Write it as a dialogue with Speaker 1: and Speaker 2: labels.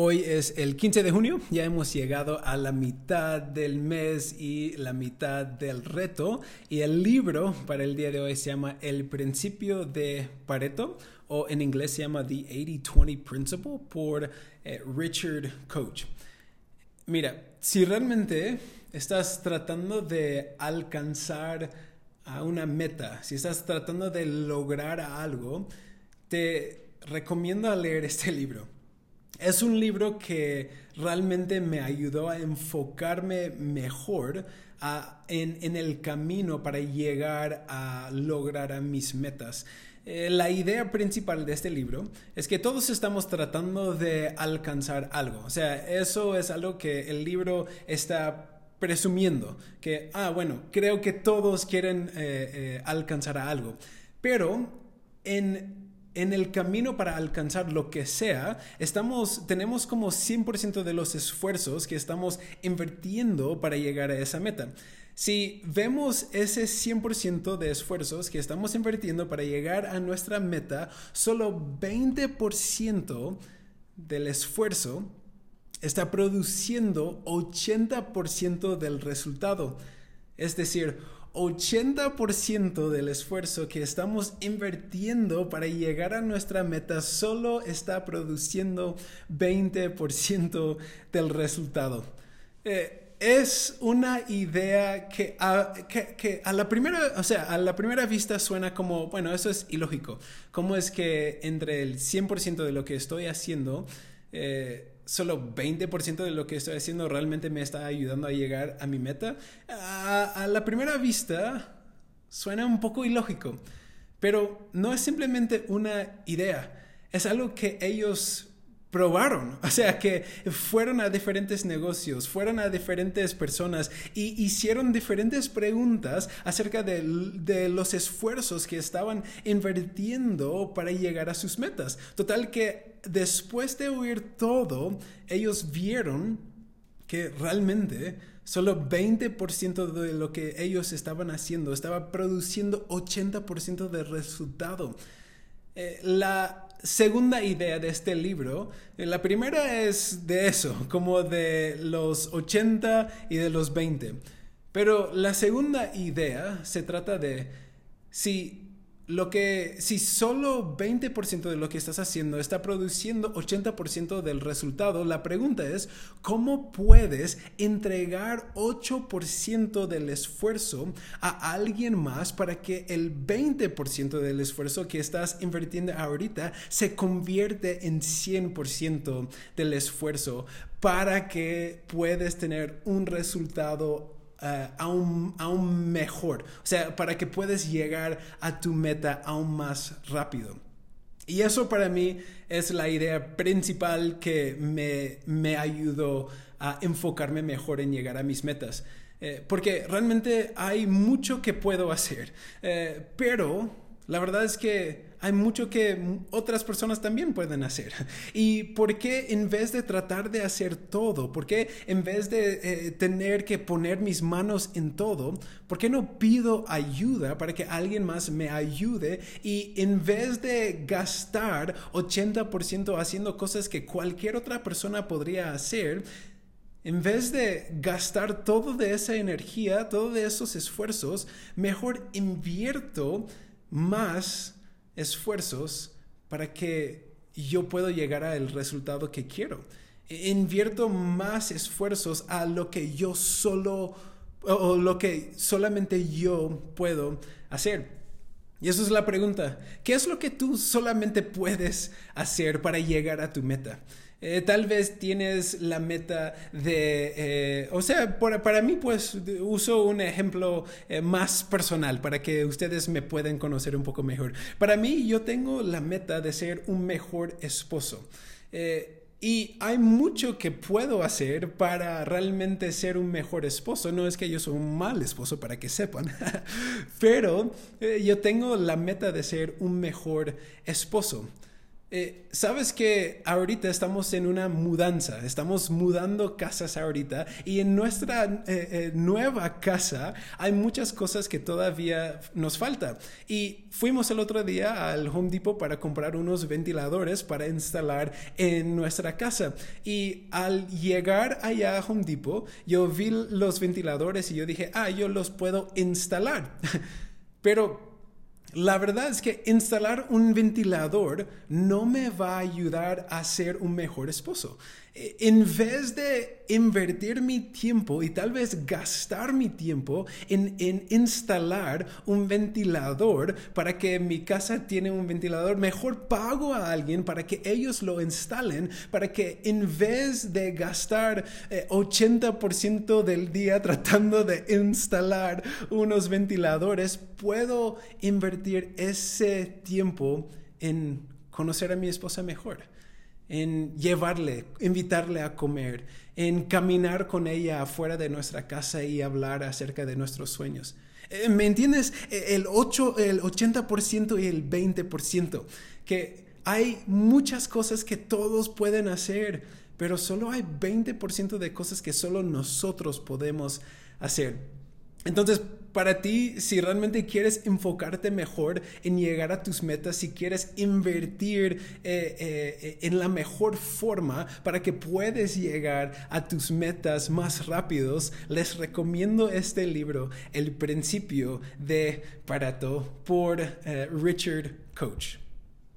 Speaker 1: Hoy es el 15 de junio, ya hemos llegado a la mitad del mes y la mitad del reto y el libro para el día de hoy se llama El principio de Pareto o en inglés se llama The 80-20 Principle por eh, Richard Coach. Mira, si realmente estás tratando de alcanzar a una meta, si estás tratando de lograr algo, te recomiendo leer este libro es un libro que realmente me ayudó a enfocarme mejor en, el camino para llegar a lograr mis metas. Eh, la idea principal de este libro es que todos estamos tratando de alcanzar algo. O sea, eso es algo que el libro está presumiendo. Que, ah, bueno, creo que todos quieren eh, eh, alcanzar algo. Pero en en el camino para alcanzar lo que sea, estamos, tenemos como 100% de los esfuerzos que estamos invirtiendo para llegar a esa meta. Si vemos ese 100% de esfuerzos que estamos invirtiendo para llegar a nuestra meta, solo 20% del esfuerzo está produciendo 80% del resultado. Es decir, 80% del esfuerzo que estamos invirtiendo para llegar a nuestra meta solo está produciendo 20% del resultado. Eh, es una idea que a, la primera, o sea, a la primera vista suena como, bueno, eso es ilógico. ¿Cómo es que entre el 100% de lo que estoy haciendo eh, solo 20% de lo que estoy haciendo realmente me está ayudando a llegar a mi meta, a, la primera vista suena un poco ilógico, pero no es simplemente una idea, es algo que ellos probaron, o sea, que fueron a diferentes negocios, fueron a diferentes personas y hicieron diferentes preguntas acerca de, de, los esfuerzos que estaban invirtiendo para llegar a sus metas. Total que después de oír todo, ellos vieron que realmente solo 20% de lo que ellos estaban haciendo estaba produciendo 80% del resultado. Eh, la segunda idea de este libro, eh, la primera es de eso, como de los 80 y de los 20. Pero la segunda idea se trata de si lo que, si solo 20% de lo que estás haciendo está produciendo 80% del resultado, la pregunta es, ¿cómo puedes entregar 8% del esfuerzo a alguien más para que el 20% del esfuerzo que estás invirtiendo ahorita se convierte en 100% del esfuerzo para que puedas tener un resultado eh, aún, mejor. O sea, para que puedas llegar a tu meta aún más rápido. Y eso para mí es la idea principal que me, me ayudó a enfocarme mejor en llegar a mis metas. Eh, porque realmente hay mucho que puedo hacer, eh, pero la verdad es que hay mucho que otras personas también pueden hacer. ¿Y por qué en vez de tratar de hacer todo, por qué en vez de eh, tener que poner mis manos en todo, por qué no pido ayuda para que alguien más me ayude y en vez de gastar 80% haciendo cosas que cualquier otra persona podría hacer, en vez de gastar todo de esa energía, todos de esos esfuerzos, mejor invierto más esfuerzos para que yo pueda llegar al resultado que quiero. Invierto más esfuerzos a lo que yo solo o lo que solamente yo puedo hacer. Y eso es la pregunta. ¿Qué es lo que tú solamente puedes hacer para llegar a tu meta? Eh, tal vez tienes la meta de, eh, o sea, para mí pues uso un ejemplo eh, más personal para que ustedes me puedan conocer un poco mejor. Para mí yo tengo la meta de ser un mejor esposo. Y hay mucho que puedo hacer para realmente ser un mejor esposo. No es que yo soy un mal esposo para que sepan, pero yo tengo la meta de ser un mejor esposo. Eh, Sabes que ahorita estamos en una mudanza, estamos mudando casas ahorita y en nuestra eh, eh, nueva casa hay muchas cosas que todavía nos falta. Y fuimos el otro día al Home Depot para comprar unos ventiladores para instalar en nuestra casa. Y al llegar allá a Home Depot, yo vi los ventiladores y yo dije, ah, yo los puedo instalar. Pero la verdad es que instalar un ventilador no me va a ayudar a ser un mejor esposo. E, en vez de invertir mi tiempo y tal vez gastar mi tiempo en, instalar un ventilador para que mi casa tiene un ventilador, mejor pago a alguien para que ellos lo instalen, para que en vez de gastar 80% eh, del día tratando de instalar unos ventiladores, puedo invertir ese tiempo en conocer a mi esposa mejor en llevarle, invitarle a comer, en caminar con ella afuera de nuestra casa y hablar acerca de nuestros sueños. Eh, ¿Me entiendes? Eh, el, 8, el 80% y el 20%. Que hay muchas cosas que todos pueden hacer, pero solo hay 20% de cosas que solo nosotros podemos hacer. Entonces, para ti, si realmente quieres enfocarte mejor en llegar a tus metas, si quieres invertir eh, eh, en la mejor forma para que puedas llegar a tus metas más rápidos, les recomiendo este libro, El principio de Pareto, por eh, Richard Coach.